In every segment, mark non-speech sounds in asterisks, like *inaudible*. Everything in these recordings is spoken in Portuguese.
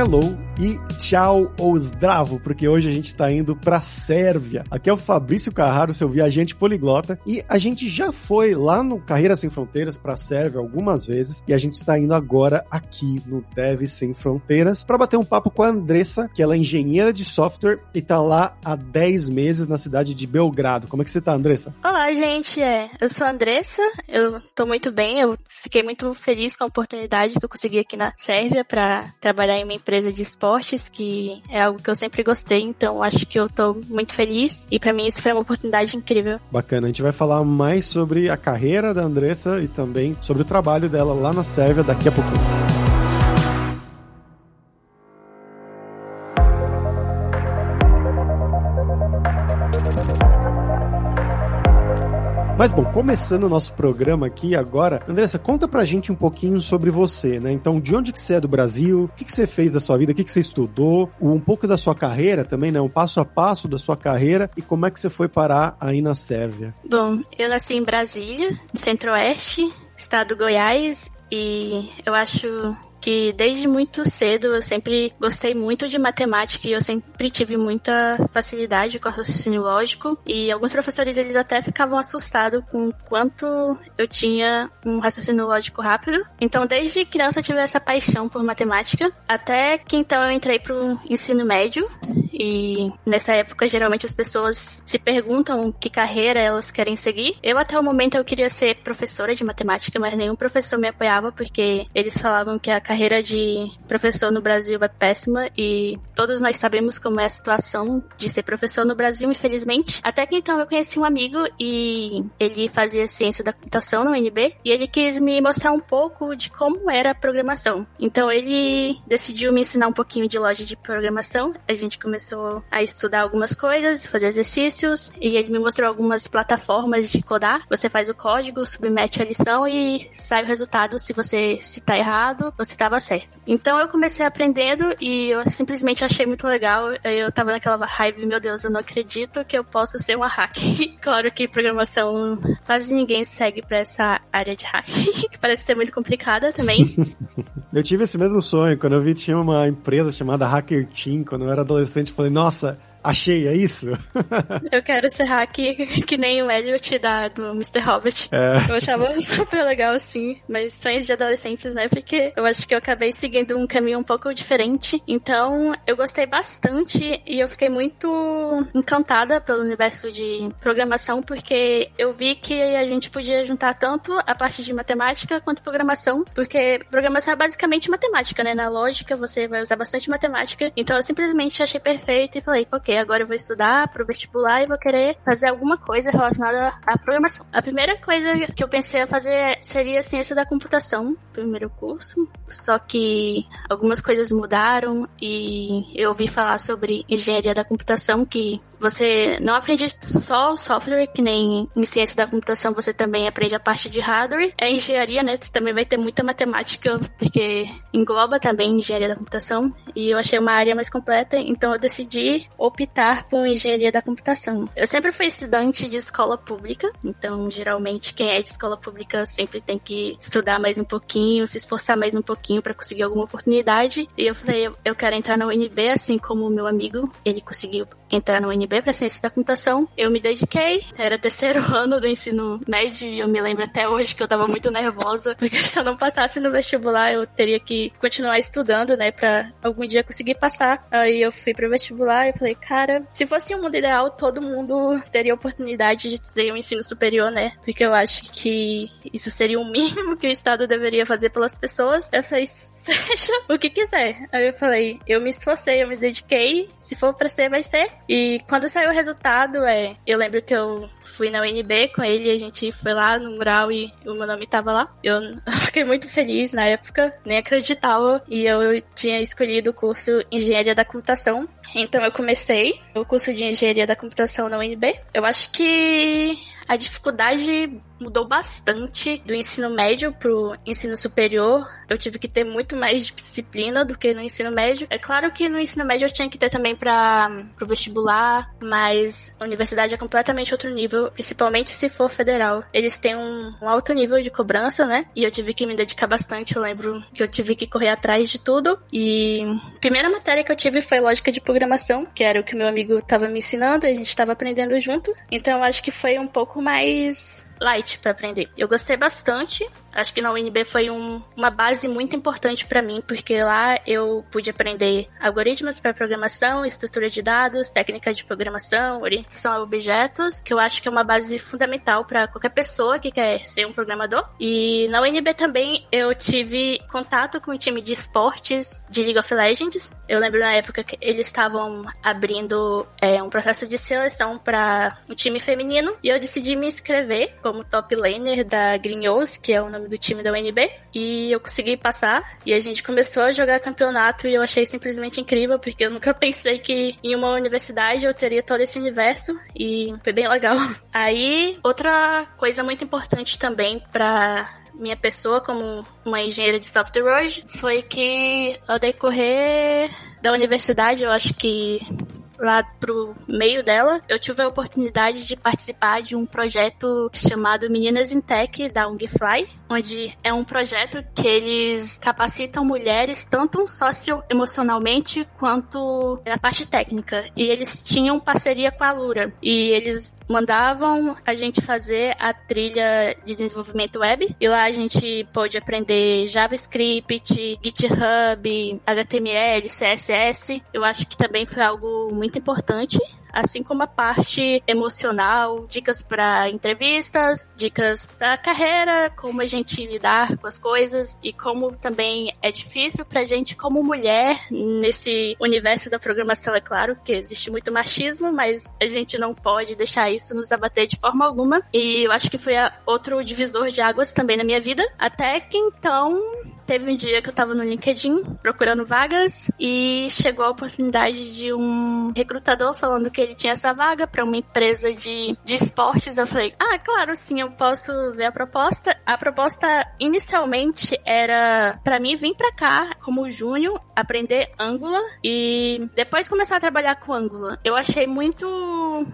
hello e tchau ou zdravo, porque hoje a gente tá indo pra Sérvia. Aqui é o Fabrício Carraro, seu viajante poliglota, e a gente já foi lá no Carreira Sem Fronteiras pra Sérvia algumas vezes, e a gente está indo agora aqui no Dev Sem Fronteiras para bater um papo com a Andressa, que ela é engenheira de software e tá lá há 10 meses na cidade de Belgrado. Como é que você tá, Andressa? Olá, gente. É, eu sou a Andressa, eu tô muito bem, eu fiquei muito feliz com a oportunidade que eu consegui aqui na Sérvia para trabalhar em uma empresa de esportes, que é algo que eu sempre gostei, então acho que eu tô muito feliz e para mim isso foi uma oportunidade incrível. Bacana, a gente vai falar mais sobre a carreira da Andressa e também sobre o trabalho dela lá na Sérvia daqui a pouquinho. Mas bom, começando o nosso programa aqui agora, Andressa, conta pra gente um pouquinho sobre você, né? Então, de onde que você é do Brasil? O que, que você fez da sua vida? O que, que você estudou? Um pouco da sua carreira também, né? Um passo a passo da sua carreira e como é que você foi parar aí na Sérvia? Bom, eu nasci em Brasília, Centro-Oeste, estado do Goiás, e eu acho que desde muito cedo eu sempre gostei muito de matemática e eu sempre tive muita facilidade com o raciocínio lógico e alguns professores eles até ficavam assustados com quanto eu tinha um raciocínio lógico rápido. Então desde criança eu tive essa paixão por matemática, até que então eu entrei pro ensino médio e nessa época geralmente as pessoas se perguntam que carreira elas querem seguir. Eu até o momento eu queria ser professora de matemática, mas nenhum professor me apoiava porque eles falavam que a carreira de professor no Brasil é péssima e todos nós sabemos como é a situação de ser professor no Brasil, infelizmente. Até que então eu conheci um amigo e ele fazia ciência da computação no UNB e ele quis me mostrar um pouco de como era a programação. Então ele decidiu me ensinar um pouquinho de loja de programação. A gente começou a estudar algumas coisas, fazer exercícios e ele me mostrou algumas plataformas de codar. Você faz o código, submete a lição e sai o resultado se você se tá errado se estava certo. Então eu comecei aprendendo e eu simplesmente achei muito legal. Eu tava naquela raiva, meu Deus, eu não acredito que eu possa ser uma hacker. *laughs* claro que programação quase ninguém segue para essa área de hacker, *laughs* que parece ser muito complicada também. *laughs* eu tive esse mesmo sonho quando eu vi tinha uma empresa chamada Hacker Team, quando eu era adolescente, falei, nossa, Achei, é isso? *laughs* eu quero ser hack *laughs* que nem o Elliot da, do Mr. Hobbit. É. Eu achava *laughs* super legal, assim, mas sonhos de adolescentes, né? Porque eu acho que eu acabei seguindo um caminho um pouco diferente. Então, eu gostei bastante e eu fiquei muito encantada pelo universo de programação, porque eu vi que a gente podia juntar tanto a parte de matemática quanto programação, porque programação é basicamente matemática, né? Na lógica, você vai usar bastante matemática. Então, eu simplesmente achei perfeito e falei, ok, agora eu vou estudar pro vestibular e vou querer fazer alguma coisa relacionada à programação. A primeira coisa que eu pensei a fazer seria ciência da computação, primeiro curso, só que algumas coisas mudaram e eu ouvi falar sobre engenharia da computação que você não aprende só software, que nem em ciência da computação você também aprende a parte de hardware. É engenharia, né? Você também vai ter muita matemática, porque engloba também engenharia da computação. E eu achei uma área mais completa, então eu decidi optar por engenharia da computação. Eu sempre fui estudante de escola pública, então geralmente quem é de escola pública sempre tem que estudar mais um pouquinho, se esforçar mais um pouquinho para conseguir alguma oportunidade. E eu falei, eu quero entrar na UNB, assim como o meu amigo, ele conseguiu entrar na UNB para ciência da computação. Eu me dediquei, era terceiro *laughs* ano do ensino médio e eu me lembro até hoje que eu tava muito nervosa, porque *laughs* se eu não passasse no vestibular eu teria que continuar estudando, né, para algum dia conseguir passar. Aí eu fui pro vestibular e falei, cara, se fosse um mundo ideal, todo mundo teria oportunidade de ter um ensino superior, né? Porque eu acho que isso seria o mínimo que o Estado deveria fazer pelas pessoas. Eu falei, *laughs* seja o que quiser. Aí eu falei, eu me esforcei, eu me dediquei, se for para ser, vai ser. E quando saiu o resultado, é, eu lembro que eu fui na UNB com ele, a gente foi lá no mural e o meu nome tava lá. Eu *laughs* fiquei muito feliz na época, nem acreditava, e eu tinha escolhido o curso Engenharia da Computação. Então eu comecei o curso de Engenharia da Computação na UNB. Eu acho que a dificuldade mudou bastante do ensino médio pro ensino superior. Eu tive que ter muito mais disciplina do que no ensino médio. É claro que no ensino médio eu tinha que ter também para pro vestibular, mas a universidade é completamente outro nível, principalmente se for federal. Eles têm um, um alto nível de cobrança, né? E eu tive que me dedicar bastante. Eu lembro que eu tive que correr atrás de tudo. E a primeira matéria que eu tive foi lógica de programação, que era o que meu amigo estava me ensinando, a gente estava aprendendo junto. Então eu acho que foi um pouco mais light para aprender. Eu gostei bastante. Acho que na UNB foi um, uma base muito importante para mim, porque lá eu pude aprender algoritmos para programação, estrutura de dados, técnica de programação, orientação a objetos, que eu acho que é uma base fundamental para qualquer pessoa que quer ser um programador. E na UNB também eu tive contato com o time de esportes de League of Legends. Eu lembro na época que eles estavam abrindo é, um processo de seleção para um time feminino e eu decidi me inscrever como top laner da Greenhouse, que é o do time da UNB, e eu consegui passar. E a gente começou a jogar campeonato e eu achei simplesmente incrível, porque eu nunca *laughs* pensei que em uma universidade eu teria todo esse universo e foi bem legal. *laughs* Aí, outra coisa muito importante também para minha pessoa como uma engenheira de software hoje foi que ao decorrer da universidade, eu acho que lá pro meio dela, eu tive a oportunidade de participar de um projeto chamado Meninas in Tech da Ungfly, onde é um projeto que eles capacitam mulheres tanto socioemocionalmente quanto na parte técnica. E eles tinham parceria com a Lura. E eles mandavam a gente fazer a trilha de desenvolvimento web. E lá a gente pôde aprender JavaScript, GitHub, HTML, CSS. Eu acho que também foi algo muito importante assim como a parte emocional, dicas para entrevistas, dicas para carreira, como a gente lidar com as coisas e como também é difícil pra gente como mulher nesse universo da programação, é claro que existe muito machismo, mas a gente não pode deixar isso nos abater de forma alguma. E eu acho que foi outro divisor de águas também na minha vida, até que então teve um dia que eu tava no LinkedIn procurando vagas e chegou a oportunidade de um recrutador falando que ele tinha essa vaga para uma empresa de, de esportes. Eu falei, ah, claro, sim, eu posso ver a proposta. A proposta inicialmente era para mim vir para cá como júnior, aprender Angular e depois começar a trabalhar com Angular. Eu achei muito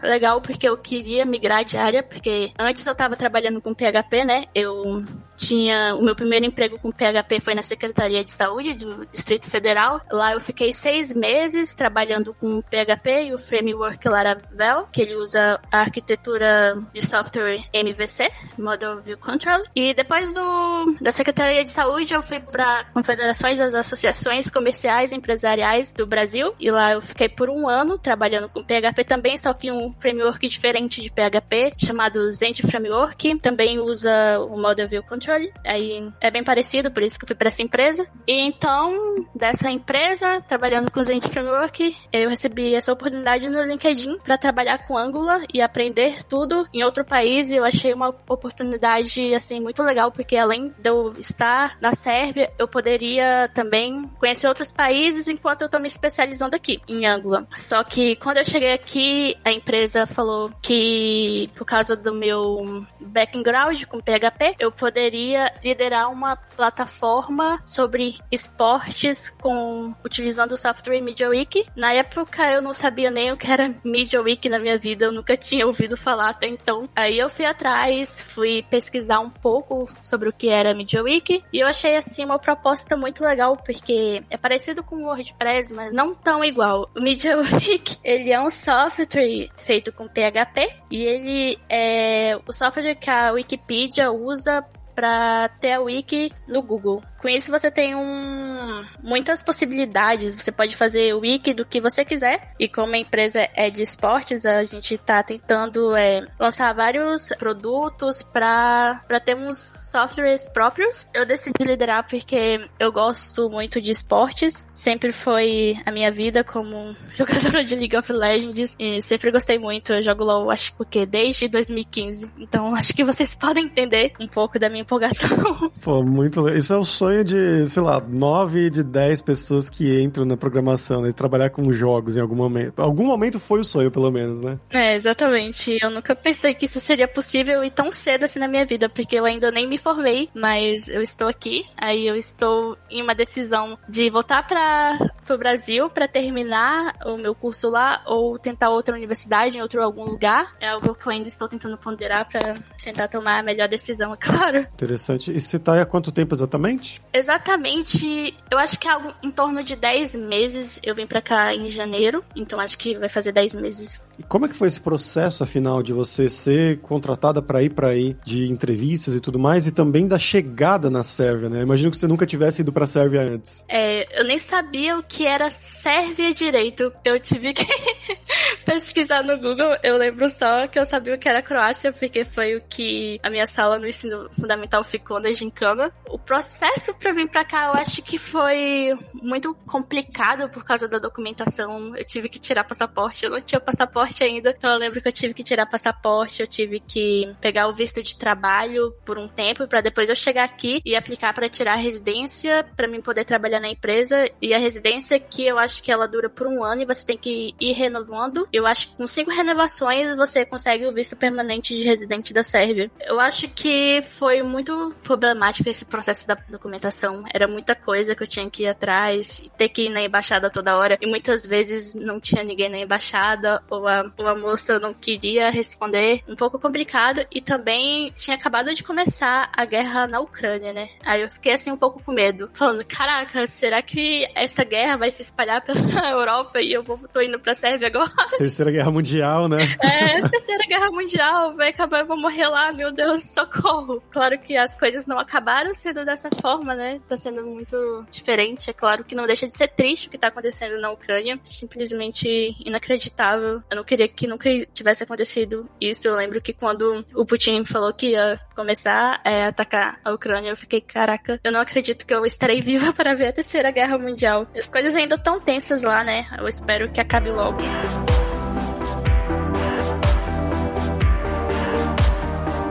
legal porque eu queria migrar de área, porque antes eu tava trabalhando com PHP, né? Eu tinha o meu primeiro emprego com PHP foi na Secretaria de Saúde do Distrito Federal. Lá eu fiquei seis meses trabalhando com PHP e o framework Laravel, que ele usa a arquitetura de software MVC, Model View Control. E depois do, da Secretaria de Saúde eu fui para confederações das associações comerciais e empresariais do Brasil e lá eu fiquei por um ano trabalhando com PHP também, só que um framework diferente de PHP chamado Zend Framework. Também usa o Model View Control. Aí é bem parecido, por isso que eu fui para essa empresa. E então, dessa empresa, trabalhando com o Zend Framework, eu recebi essa oportunidade no LinkedIn para trabalhar com Angular e aprender tudo em outro país. E eu achei uma oportunidade, assim, muito legal, porque além de eu estar na Sérvia, eu poderia também conhecer outros países enquanto eu tô me especializando aqui em Angular. Só que quando eu cheguei aqui, a empresa falou que por causa do meu background com PHP, eu poderia liderar uma plataforma plataforma sobre esportes com utilizando o software MediaWiki. Na época eu não sabia nem o que era MediaWiki na minha vida, eu nunca tinha ouvido falar até então. Aí eu fui atrás, fui pesquisar um pouco sobre o que era MediaWiki e eu achei assim uma proposta muito legal porque é parecido com o WordPress, mas não tão igual. O MediaWiki, *laughs* ele é um software feito com PHP e ele é o software que a Wikipedia usa para ter a wiki no Google. Com isso você tem um, muitas possibilidades. Você pode fazer o wiki do que você quiser. E como a empresa é de esportes, a gente está tentando é, lançar vários produtos para termos softwares próprios. Eu decidi liderar porque eu gosto muito de esportes. Sempre foi a minha vida como *laughs* jogadora de League of Legends. E sempre gostei muito. Eu jogo LoL, acho que desde 2015. Então *laughs* acho que vocês podem entender um pouco da minha empolgação. Pô, muito Isso é o sonho sonho de, sei lá, nove de dez pessoas que entram na programação, né? Trabalhar com jogos em algum momento. Algum momento foi o sonho, pelo menos, né? É, exatamente. Eu nunca pensei que isso seria possível e tão cedo assim na minha vida, porque eu ainda nem me formei, mas eu estou aqui. Aí eu estou em uma decisão de voltar para o Brasil para terminar o meu curso lá ou tentar outra universidade em outro algum lugar. É algo que eu ainda estou tentando ponderar para tentar tomar a melhor decisão, *laughs* é claro. Interessante. E você tá há quanto tempo exatamente? Exatamente, eu acho que é algo em torno de 10 meses. Eu vim para cá em janeiro, então acho que vai fazer 10 meses. E como é que foi esse processo, afinal, de você ser contratada para ir para aí, de entrevistas e tudo mais, e também da chegada na Sérvia, né? Imagino que você nunca tivesse ido pra Sérvia antes. É, eu nem sabia o que era Sérvia direito. Eu tive que *laughs* pesquisar no Google. Eu lembro só que eu sabia o que era Croácia, porque foi o que a minha sala no ensino fundamental ficou na gincana. O processo para vir para cá, eu acho que foi muito complicado por causa da documentação. Eu tive que tirar passaporte. Eu não tinha passaporte ainda, então eu lembro que eu tive que tirar passaporte, eu tive que pegar o visto de trabalho por um tempo para depois eu chegar aqui e aplicar para tirar a residência para mim poder trabalhar na empresa. E a residência que eu acho que ela dura por um ano e você tem que ir renovando. Eu acho que com cinco renovações você consegue o visto permanente de residente da Sérvia. Eu acho que foi muito problemático esse processo da documentação. Era muita coisa que eu tinha que ir atrás, ter que ir na embaixada toda hora. E muitas vezes não tinha ninguém na embaixada, ou a, ou a moça não queria responder. Um pouco complicado. E também tinha acabado de começar a guerra na Ucrânia, né? Aí eu fiquei assim um pouco com medo. Falando, caraca, será que essa guerra vai se espalhar pela *laughs* Europa e eu vou, tô indo pra Sérvia agora? *laughs* Terceira Guerra Mundial, né? É, Terceira Guerra Mundial, vai acabar, eu vou morrer lá, meu Deus, *laughs* socorro. Claro que as coisas não acabaram sendo dessa forma, né? Tá sendo muito diferente. É claro que não deixa de ser triste o que tá acontecendo na Ucrânia. Simplesmente inacreditável. Eu não queria que nunca tivesse acontecido isso. Eu lembro que quando o Putin falou que ia começar a é, atacar a Ucrânia, eu fiquei, caraca, eu não acredito que eu estarei *laughs* viva para ver a Terceira Guerra Mundial. As coisas ainda estão tensas lá, né? Eu espero que acabe logo.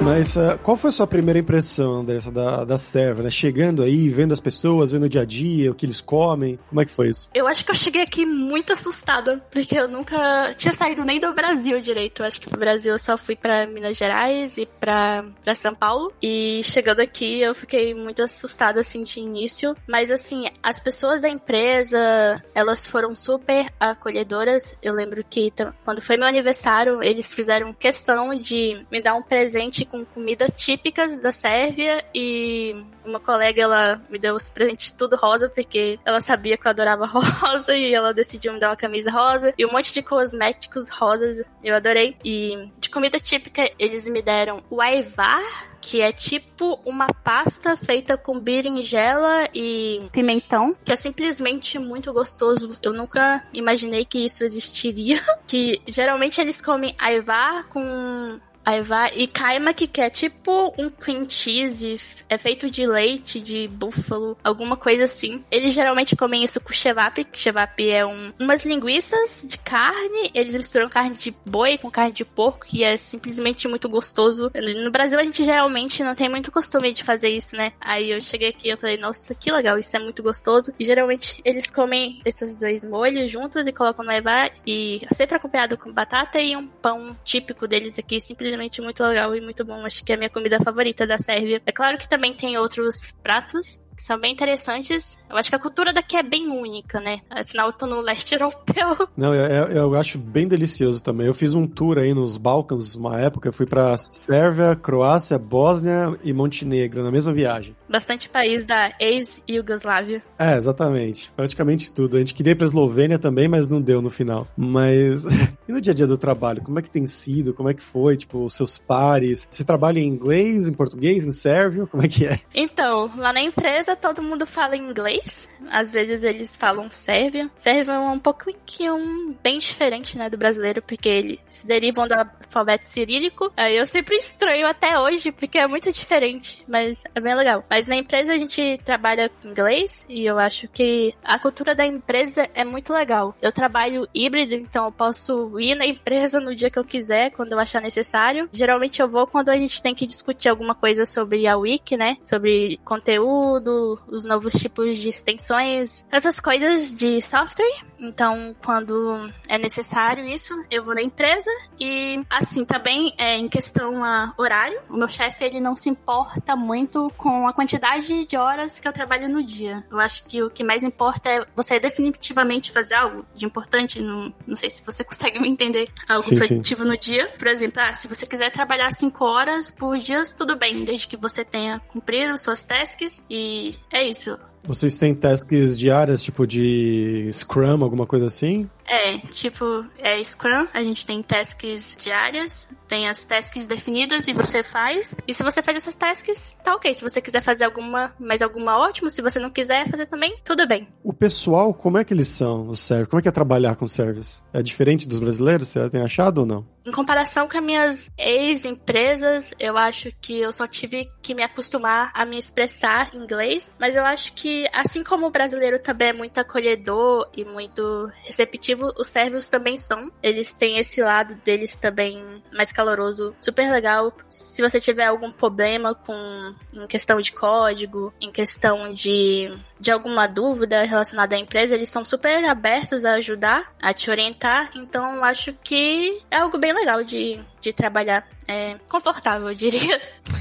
Mas uh, qual foi a sua primeira impressão, Andressa, da, da Sérvia, né? Chegando aí, vendo as pessoas, vendo o dia a dia, o que eles comem, como é que foi isso? Eu acho que eu cheguei aqui muito assustada, porque eu nunca tinha saído nem do Brasil direito. Eu acho que pro Brasil eu só fui para Minas Gerais e para São Paulo. E chegando aqui eu fiquei muito assustada, assim, de início. Mas, assim, as pessoas da empresa, elas foram super acolhedoras. Eu lembro que quando foi meu aniversário, eles fizeram questão de me dar um presente com comida típicas da Sérvia e uma colega ela me deu os presentes tudo rosa porque ela sabia que eu adorava *laughs* rosa e ela decidiu me dar uma camisa rosa e um monte de cosméticos rosas. Eu adorei. E de comida típica eles me deram o aivar que é tipo uma pasta feita com berinjela e pimentão, que é simplesmente muito gostoso. Eu nunca imaginei que isso existiria. *laughs* Que geralmente eles comem aivar com Aí vai. E kaimak, que é tipo um cream cheese, é feito de leite, de búfalo, alguma coisa assim. Eles geralmente comem isso com chevap, que chevap é um, umas linguiças de carne. Eles misturam carne de boi com carne de porco, que é simplesmente muito gostoso. No Brasil a gente geralmente não tem muito costume de fazer isso, né? Aí eu cheguei aqui e falei, nossa, que legal, isso é muito gostoso. E geralmente eles comem esses dois molhos juntos e colocam no Eva e sempre acompanhado com batata e um pão típico deles aqui, simplesmente simplesmente muito legal e muito bom. Acho que é a minha comida favorita da Sérvia. É claro que também tem outros pratos que são bem interessantes. Eu acho que a cultura daqui é bem única, né? Afinal, eu tô no leste *laughs* europeu. Não, eu, eu acho bem delicioso também. Eu fiz um tour aí nos Balcãs uma época. Eu fui pra Sérvia, Croácia, Bósnia e Montenegro na mesma viagem. Bastante país da ex-Yugoslávia. É, exatamente. Praticamente tudo. A gente queria ir pra Eslovênia também, mas não deu no final. Mas. *laughs* e no dia a dia do trabalho? Como é que tem sido? Como é que foi? Tipo, os seus pares? Você trabalha em inglês, em português, em sérvio? Como é que é? Então, lá na empresa todo mundo fala inglês, às vezes eles falam sérvio. Sérvio é um pouquinho bem diferente, né, do brasileiro, porque eles derivam do alfabeto cirílico. Aí eu sempre estranho até hoje, porque é muito diferente, mas é bem legal. Mas na empresa a gente trabalha com inglês e eu acho que a cultura da empresa é muito legal. Eu trabalho híbrido, então eu posso ir na empresa no dia que eu quiser, quando eu achar necessário. Geralmente eu vou quando a gente tem que discutir alguma coisa sobre a wiki, né? Sobre conteúdo, os novos tipos de extensões, essas coisas de software. Então, quando é necessário isso, eu vou na empresa e assim também é em questão a horário. O meu chefe ele não se importa muito com a quantidade de horas que eu trabalho no dia. Eu acho que o que mais importa é você definitivamente fazer algo de importante. Não, não sei se você *laughs* consegue me entender. Algo sim, produtivo sim. no dia. Por exemplo, ah, se você quiser trabalhar cinco horas por dia, tudo bem, desde que você tenha cumprido suas tasks e é isso. Vocês têm tasks diárias, tipo de Scrum, alguma coisa assim? É, tipo, é Scrum, a gente tem tasks diárias, tem as tasks definidas e você faz. E se você faz essas tasks, tá ok. Se você quiser fazer alguma, mais alguma, ótimo. Se você não quiser fazer também, tudo bem. O pessoal, como é que eles são, os servers? Como é que é trabalhar com servers? É diferente dos brasileiros? Você tem achado ou não? Em comparação com as minhas ex-empresas, eu acho que eu só tive que me acostumar a me expressar em inglês. Mas eu acho que, assim como o brasileiro também é muito acolhedor e muito receptivo, os sérvios também são. Eles têm esse lado deles também mais caloroso, super legal. Se você tiver algum problema com em questão de código, em questão de, de alguma dúvida relacionada à empresa, eles são super abertos a ajudar, a te orientar. Então, acho que é algo bem legal de, de trabalhar. É confortável, eu diria.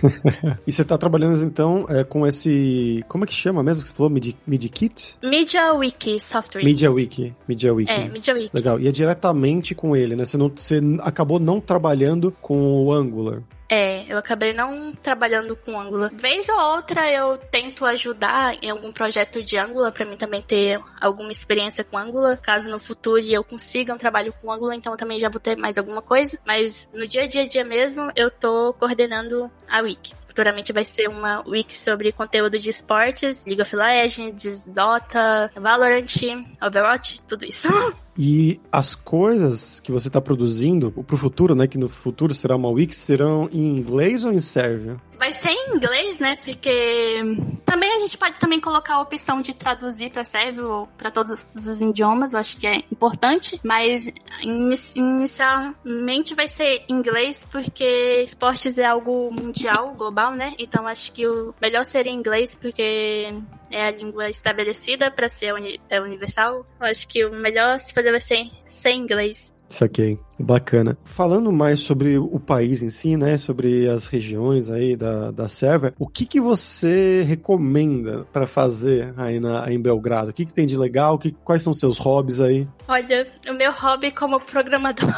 *laughs* e você está trabalhando então é, com esse. Como é que chama mesmo? Você falou Midi, MidiKit? Media Wiki Software. Media Wiki. Media Wiki. É, Media Wiki. Legal. E é diretamente com ele, né? Você, não, você acabou não trabalhando com o Angular. É, eu acabei não trabalhando com Angular. Vez ou outra eu tento ajudar em algum projeto de Angular para mim também ter alguma experiência com Angular. Caso no futuro eu consiga um trabalho com Angular, então eu também já vou ter mais alguma coisa. Mas no dia a dia, dia mesmo, eu tô coordenando a Wiki. Futuramente vai ser uma wiki sobre conteúdo de esportes, League of Legends, Dota, Valorant, Overwatch, tudo isso. *laughs* E as coisas que você está produzindo para o futuro, né? Que no futuro será uma wiki, serão em inglês ou em sérvio? Vai ser em inglês, né? Porque também a gente pode também colocar a opção de traduzir para sérvio ou para todos os idiomas, eu acho que é importante, mas inicialmente vai ser em inglês porque esportes é algo mundial, global, né? Então acho que o melhor seria em inglês porque é a língua estabelecida para ser uni é universal. Eu acho que o melhor se fazer vai ser sem inglês. Saquei. Bacana. Falando mais sobre o país em si, né? Sobre as regiões aí da, da Sérvia, o que que você recomenda para fazer aí na, em Belgrado? O que que tem de legal? Que, quais são seus hobbies aí? Olha, o meu hobby como programador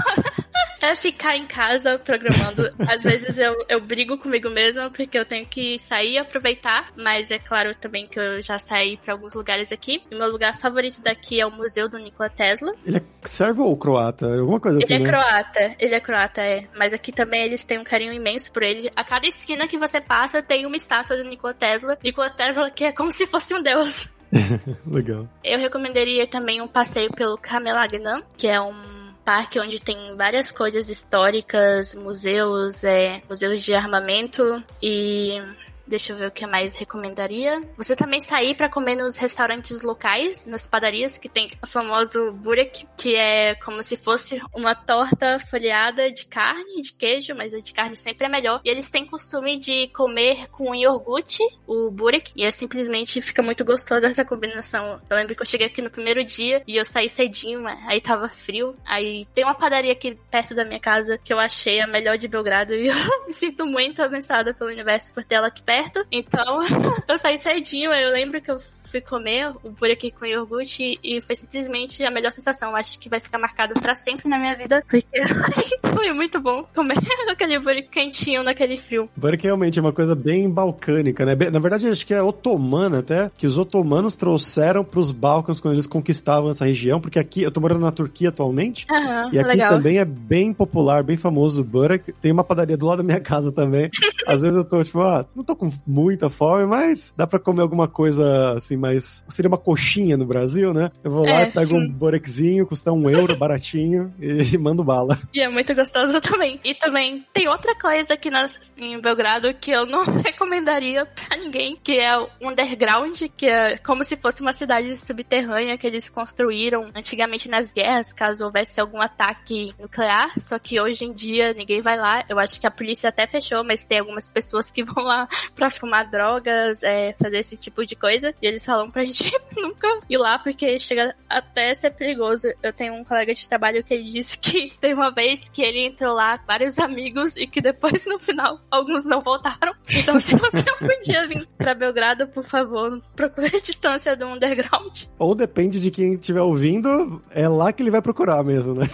é ficar em casa programando. Às vezes eu, eu brigo comigo mesma porque eu tenho que sair e aproveitar, mas é claro também que eu já saí para alguns lugares aqui. O meu lugar favorito daqui é o Museu do Nikola Tesla. Ele é servo ou croata? Alguma coisa assim, Ele é né? croata, ele é croata, é. Mas aqui também eles têm um carinho imenso por ele. A cada esquina que você passa tem uma estátua do Nikola Tesla. Nikola Tesla que é como se fosse um deus. *laughs* Legal. Eu recomendaria também um passeio pelo Kamelagnan, que é um parque onde tem várias coisas históricas, museus, é, museus de armamento e Deixa eu ver o que mais recomendaria. Você também sair para comer nos restaurantes locais, nas padarias, que tem o famoso burek, que é como se fosse uma torta folheada de carne, de queijo, mas a de carne sempre é melhor. E eles têm costume de comer com iogurte, o burek, e é simplesmente fica muito gostosa essa combinação. Eu lembro que eu cheguei aqui no primeiro dia e eu saí cedinho, aí tava frio. Aí tem uma padaria aqui perto da minha casa que eu achei a melhor de Belgrado e *laughs* eu me sinto muito abençoada pelo universo por ter ela aqui perto perto. Então, *laughs* eu saí cedinho. Eu lembro que eu fui comer o bureki com iogurte e foi simplesmente a melhor sensação. Acho que vai ficar marcado para sempre na minha vida, porque *laughs* foi muito bom comer *laughs* aquele bureki quentinho naquele frio. Bureki realmente é uma coisa bem balcânica, né? Na verdade, acho que é otomana até, que os otomanos trouxeram para os Balcãs quando eles conquistavam essa região, porque aqui, eu tô morando na Turquia atualmente, uhum, e aqui legal. também é bem popular, bem famoso o burek. Tem uma padaria do lado da minha casa também. *laughs* Às vezes eu tô, tipo, ah, não tô com muita fome, mas dá pra comer alguma coisa assim, mais. Seria uma coxinha no Brasil, né? Eu vou lá, é, pego sim. um borexinho, custa um euro, baratinho, e *laughs* mando bala. E é muito gostoso *laughs* também. E também tem outra coisa aqui nas, em Belgrado que eu não *laughs* recomendaria pra ninguém, que é o underground, que é como se fosse uma cidade subterrânea que eles construíram antigamente nas guerras, caso houvesse algum ataque nuclear. Só que hoje em dia ninguém vai lá. Eu acho que a polícia até fechou, mas tem algumas pessoas que vão lá pra fumar drogas, é, fazer esse tipo de coisa. E eles falam pra *laughs* gente nunca ir lá, porque chega até ser perigoso. Eu tenho um colega de trabalho que ele disse que *laughs* tem uma vez que ele entrou lá com vários amigos e que depois, no final, alguns não voltaram. Então, se você *laughs* podia vir pra Belgrado, por favor, procure a distância do underground. Ou depende de quem estiver ouvindo, é lá que ele vai procurar mesmo, né?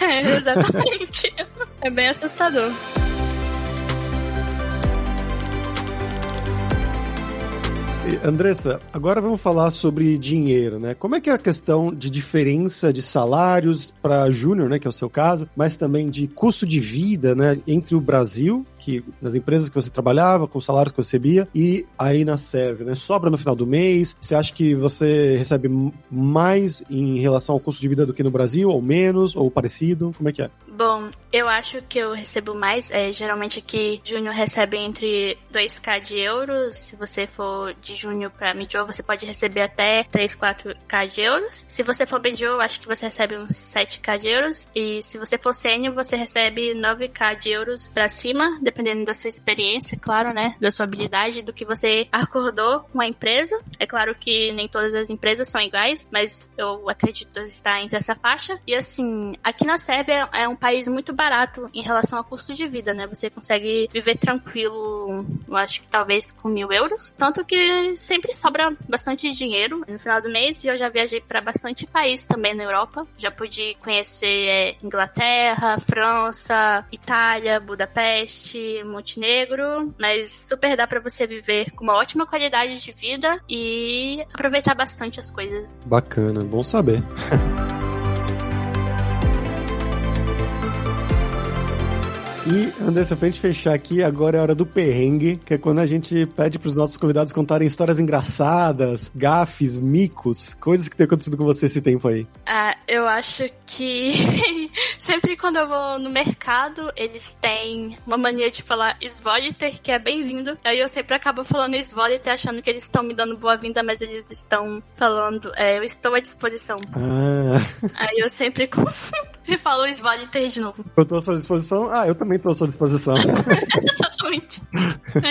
É, exatamente. É bem assustador. Andressa, agora vamos falar sobre dinheiro, né? Como é que é a questão de diferença de salários para júnior, né, que é o seu caso, mas também de custo de vida, né, entre o Brasil que nas empresas que você trabalhava, com os salários que você recebia, e aí na Serve, né? Sobra no final do mês? Você acha que você recebe mais em relação ao custo de vida do que no Brasil, ou menos, ou parecido? Como é que é? Bom, eu acho que eu recebo mais. É, geralmente aqui, Júnior recebe entre 2k de euros. Se você for de Júnior para Midio, você pode receber até 3, 4k de euros. Se você for eu acho que você recebe uns 7k de euros. E se você for Sênior, você recebe 9k de euros para cima dependendo da sua experiência, claro, né? Da sua habilidade, do que você acordou com a empresa. É claro que nem todas as empresas são iguais, mas eu acredito estar entre essa faixa. E assim, aqui na Sérvia é um país muito barato em relação ao custo de vida, né? Você consegue viver tranquilo, eu acho que talvez com mil euros. Tanto que sempre sobra bastante dinheiro no final do mês. E eu já viajei para bastante país também na Europa. Já pude conhecer é, Inglaterra, França, Itália, Budapeste, Montenegro, mas super dá para você viver com uma ótima qualidade de vida e aproveitar bastante as coisas. Bacana, bom saber. *laughs* E, Andressa, pra gente fechar aqui, agora é a hora do perrengue, que é quando a gente pede pros nossos convidados contarem histórias engraçadas, gafes, micos, coisas que tem acontecido com você esse tempo aí. Ah, eu acho que *laughs* sempre quando eu vou no mercado, eles têm uma mania de falar Svoliter, que é bem-vindo. Aí eu sempre acabo falando Svoliter achando que eles estão me dando boa-vinda, mas eles estão falando, é, eu estou à disposição. Ah. Aí eu sempre *laughs* confundo e falo Svoliter de novo. Eu estou à sua disposição? Ah, eu também estou à sua disposição. *laughs* Exatamente.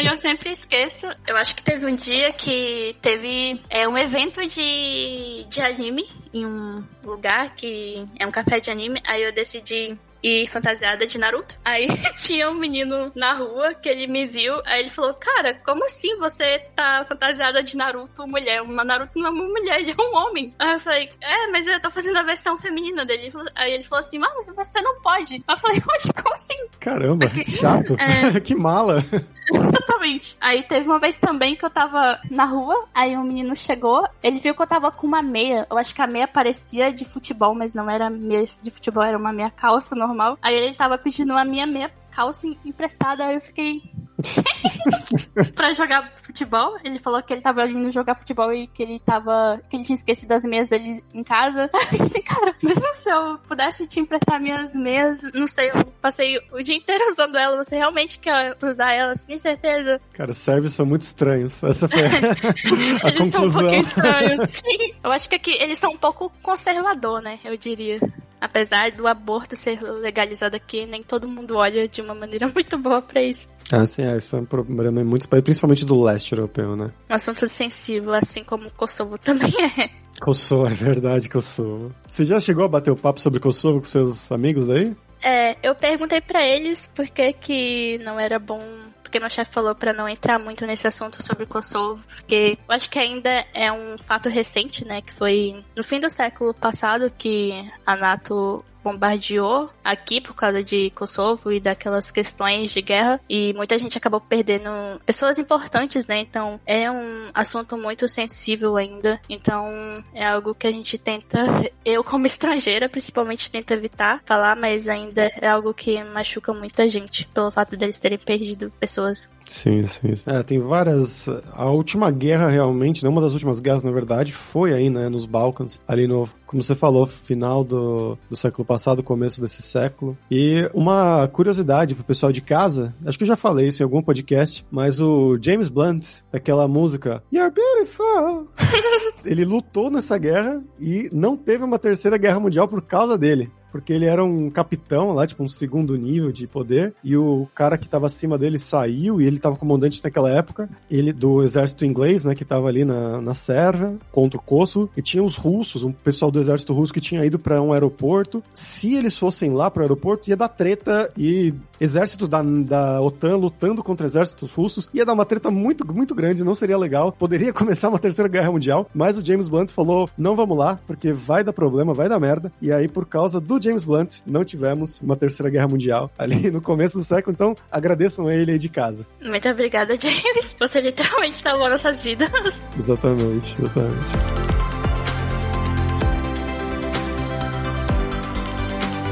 eu sempre esqueço. Eu acho que teve um dia que teve é, um evento de, de anime em um lugar que é um café de anime. Aí eu decidi e fantasiada de Naruto. Aí *laughs* tinha um menino na rua que ele me viu, aí ele falou: Cara, como assim você tá fantasiada de Naruto mulher? Uma Naruto não é uma mulher, ele é um homem. Aí eu falei: É, mas eu tô fazendo a versão feminina dele. Aí ele falou assim: Mas você não pode. Eu falei: Oxe, como assim? Caramba, Aqui, chato. *laughs* É... *laughs* que mala. Exatamente. Aí teve uma vez também que eu tava na rua, aí um menino chegou, ele viu que eu tava com uma meia. Eu acho que a meia parecia de futebol, mas não era meia de futebol, era uma meia calça normal. Aí ele tava pedindo a minha meia calça emprestada, aí eu fiquei. *laughs* pra jogar futebol. Ele falou que ele tava indo jogar futebol e que ele tava. que ele tinha esquecido as meias dele em casa. *laughs* Aí assim, cara, mesmo se eu pudesse te emprestar minhas meias, não sei, eu passei o dia inteiro usando ela. Você realmente quer usar elas? Com certeza. Cara, servos são muito estranhos. Essa foi a, *laughs* a eles conclusão. São um pouquinho estranhos, sim. Eu acho que aqui eles são um pouco conservador, né? Eu diria. Apesar do aborto ser legalizado aqui, nem todo mundo olha de uma maneira *laughs* muito boa para isso. Ah, sim, é, isso é um problema em muitos países, principalmente do leste europeu, né? Um assunto sensível, assim como o Kosovo *laughs* também é. Kosovo, é verdade, Kosovo. Você já chegou a bater o papo sobre Kosovo com seus amigos aí? É, eu perguntei para eles por que que não era bom porque meu chefe falou para não entrar muito nesse assunto sobre Kosovo, porque eu acho que ainda é um fato recente, né, que foi no fim do século passado que a NATO bombardeou aqui por causa de Kosovo e daquelas questões de guerra e muita gente acabou perdendo pessoas importantes, né? Então é um assunto muito sensível ainda. Então é algo que a gente tenta, *laughs* eu como estrangeira principalmente tento evitar falar, mas ainda é algo que machuca muita gente pelo fato deles terem perdido pessoas. Sim, sim. sim. É, tem várias. A última guerra realmente, né? Uma das últimas guerras, na verdade, foi aí, né? Nos Balcãs, ali no, como você falou, final do, do século passado, começo desse século. E uma curiosidade pro pessoal de casa, acho que eu já falei isso em algum podcast, mas o James Blunt, daquela música You're Beautiful, *laughs* ele lutou nessa guerra e não teve uma terceira guerra mundial por causa dele porque ele era um capitão lá, tipo um segundo nível de poder, e o cara que tava acima dele saiu, e ele tava comandante naquela época, ele do exército inglês, né, que tava ali na, na Sérvia, contra o Kosovo, e tinha os russos, um pessoal do exército russo que tinha ido para um aeroporto. Se eles fossem lá pro aeroporto, ia dar treta. E exércitos da, da OTAN lutando contra exércitos russos, ia dar uma treta muito, muito grande, não seria legal, poderia *laughs* começar uma terceira guerra mundial, mas o James Blunt falou, não vamos lá, porque vai dar problema, vai dar merda, e aí por causa do James Blunt, não tivemos uma terceira guerra mundial ali *laughs* no começo do século, então agradeçam a ele aí de casa. Muito obrigada, James. Você literalmente salvou nossas vidas. Exatamente, exatamente.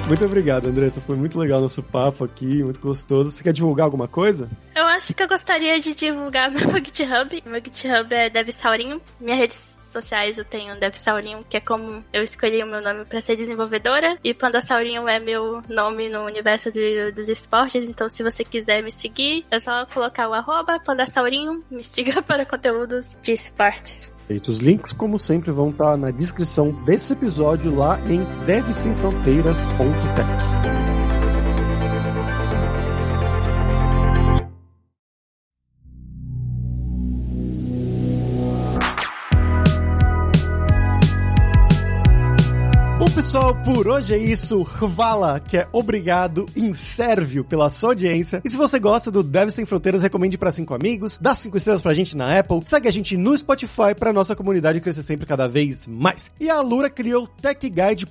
Muito obrigado, Andressa. Foi muito legal nosso papo aqui, muito gostoso. Você quer divulgar alguma coisa? Eu acho que eu gostaria de divulgar *laughs* meu GitHub. Meu GitHub é DevSaurinho. Minha rede sociais eu tenho Devsaurinho, que é como eu escolhi o meu nome para ser desenvolvedora, e Pandasaurinho é meu nome no universo do, dos esportes, então se você quiser me seguir, é só colocar o arroba Pandasaurinho, me siga *laughs* para conteúdos de esportes. Os links, como sempre, vão estar na descrição desse episódio lá em devsemfronteiras.tech. por hoje é isso. Vala, que é obrigado em sérvio pela sua audiência. E se você gosta do Deve Sem Fronteiras, recomende para cinco amigos, dá cinco estrelas pra gente na Apple, segue a gente no Spotify pra nossa comunidade crescer sempre cada vez mais. E a Alura criou techguide.sh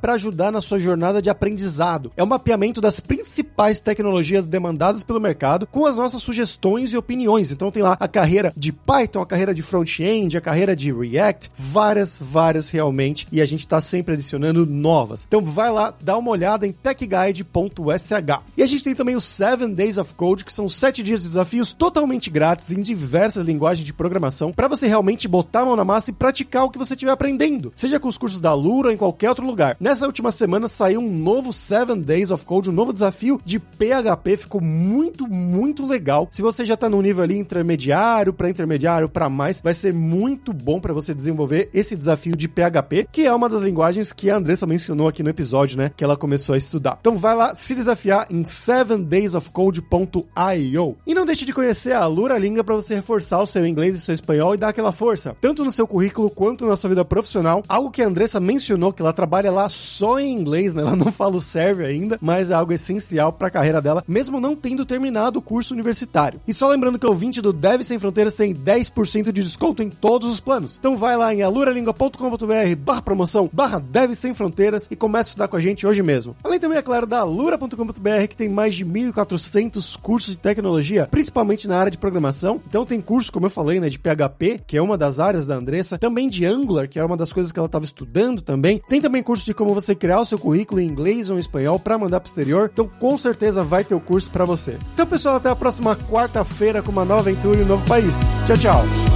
para ajudar na sua jornada de aprendizado. É um mapeamento das principais tecnologias demandadas pelo mercado com as nossas sugestões e opiniões. Então tem lá a carreira de Python, a carreira de front-end, a carreira de React, várias, várias realmente. E a gente tá sempre sempre adicionando novas. Então vai lá, dá uma olhada em techguide.sh. E a gente tem também os 7 Days of Code, que são 7 dias de desafios totalmente grátis em diversas linguagens de programação, para você realmente botar a mão na massa e praticar o que você estiver aprendendo, seja com os cursos da Lura ou em qualquer outro lugar. Nessa última semana saiu um novo 7 Days of Code, um novo desafio de PHP, ficou muito, muito legal. Se você já tá no nível ali intermediário, para intermediário, para mais, vai ser muito bom para você desenvolver esse desafio de PHP, que é uma das linguagens que a Andressa mencionou aqui no episódio, né? Que ela começou a estudar. Então vai lá se desafiar em 7daysofcode.io. E não deixe de conhecer a Lura Língua para você reforçar o seu inglês e seu espanhol e dar aquela força, tanto no seu currículo quanto na sua vida profissional. Algo que a Andressa mencionou que ela trabalha lá só em inglês, né? Ela não fala o sérvio ainda, mas é algo essencial para a carreira dela, mesmo não tendo terminado o curso universitário. E só lembrando que o 20 do Deve Sem Fronteiras tem 10% de desconto em todos os planos. Então vai lá em aluralingua.com.br/barra promoção barra Deve Sem Fronteiras e comece a estudar com a gente hoje mesmo. Além também, é claro, da alura.com.br, que tem mais de 1.400 cursos de tecnologia, principalmente na área de programação. Então tem curso, como eu falei, né, de PHP, que é uma das áreas da Andressa, também de Angular, que é uma das coisas que ela estava estudando também. Tem também curso de como você criar o seu currículo em inglês ou em espanhol para mandar para o exterior. Então, com certeza vai ter o curso para você. Então, pessoal, até a próxima quarta-feira com uma nova aventura em um novo país. Tchau, tchau.